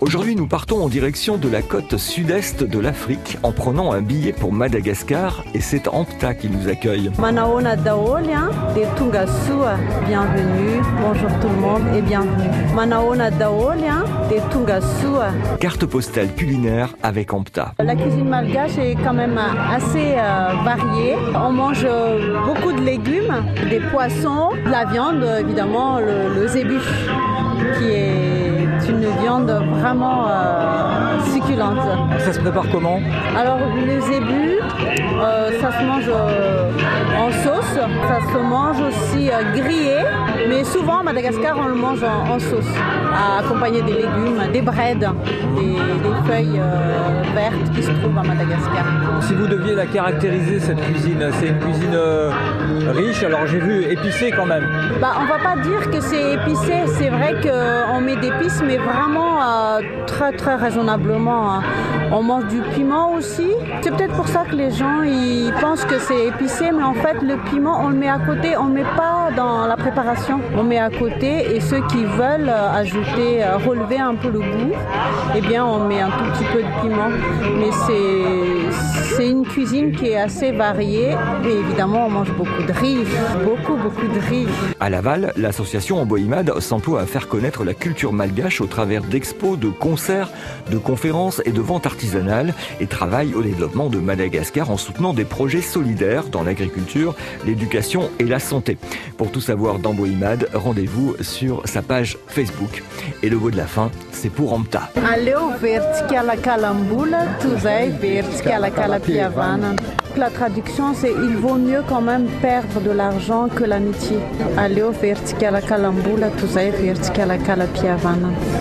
Aujourd'hui, nous partons en direction de la côte sud-est de l'Afrique en prenant un billet pour Madagascar et c'est Ampta qui nous accueille. Manaona Daolia de Tungasua, bienvenue. Bonjour tout le monde et bienvenue. Manaona Daolia de Tungasua. Carte postale culinaire avec Ampta. La cuisine malgache est quand même assez euh, variée. On mange beaucoup de légumes, des poissons, de la viande, évidemment le, le zébu qui est viande vraiment euh, succulente. Ça se prépare comment? Alors le zébu, euh, ça se mange euh, en sauce, ça se mange aussi grillé, mais souvent à Madagascar on le mange en, sauce, accompagné des légumes, des breads, des, feuilles vertes qui se trouvent à Madagascar. Si vous deviez la caractériser cette cuisine, c'est une cuisine riche, alors j'ai vu épicée quand même. Bah, on va pas dire que c'est épicé, c'est vrai qu'on met d'épices, mais vraiment euh, très très raisonnablement. Hein. On mange du piment aussi. C'est peut-être pour ça que les gens ils pensent que c'est épicé, mais en fait le piment on le met à côté, on ne met pas dans la préparation. On met à côté et ceux qui veulent euh, ajouter, euh, relever un peu le goût, eh bien on met un tout petit peu de piment. Mais c'est une cuisine qui est assez variée et évidemment on mange beaucoup de riz, beaucoup beaucoup de riz. À Laval, l'association Amboïmad s'emploie à faire connaître la culture malgache au travers d'expos, de concerts, de conférences et de ventes artisanales et travaille au développement de Madagascar en soutenant des projets solidaires dans l'agriculture, l'éducation et la santé. Pour tout savoir d'Amboimad, rendez-vous sur sa page Facebook. Et le mot de la fin, c'est pour Amta. La traduction, c'est il vaut mieux quand même perdre de l'argent que l'amitié. Allez verticala calambula, tu verticala calapiavana.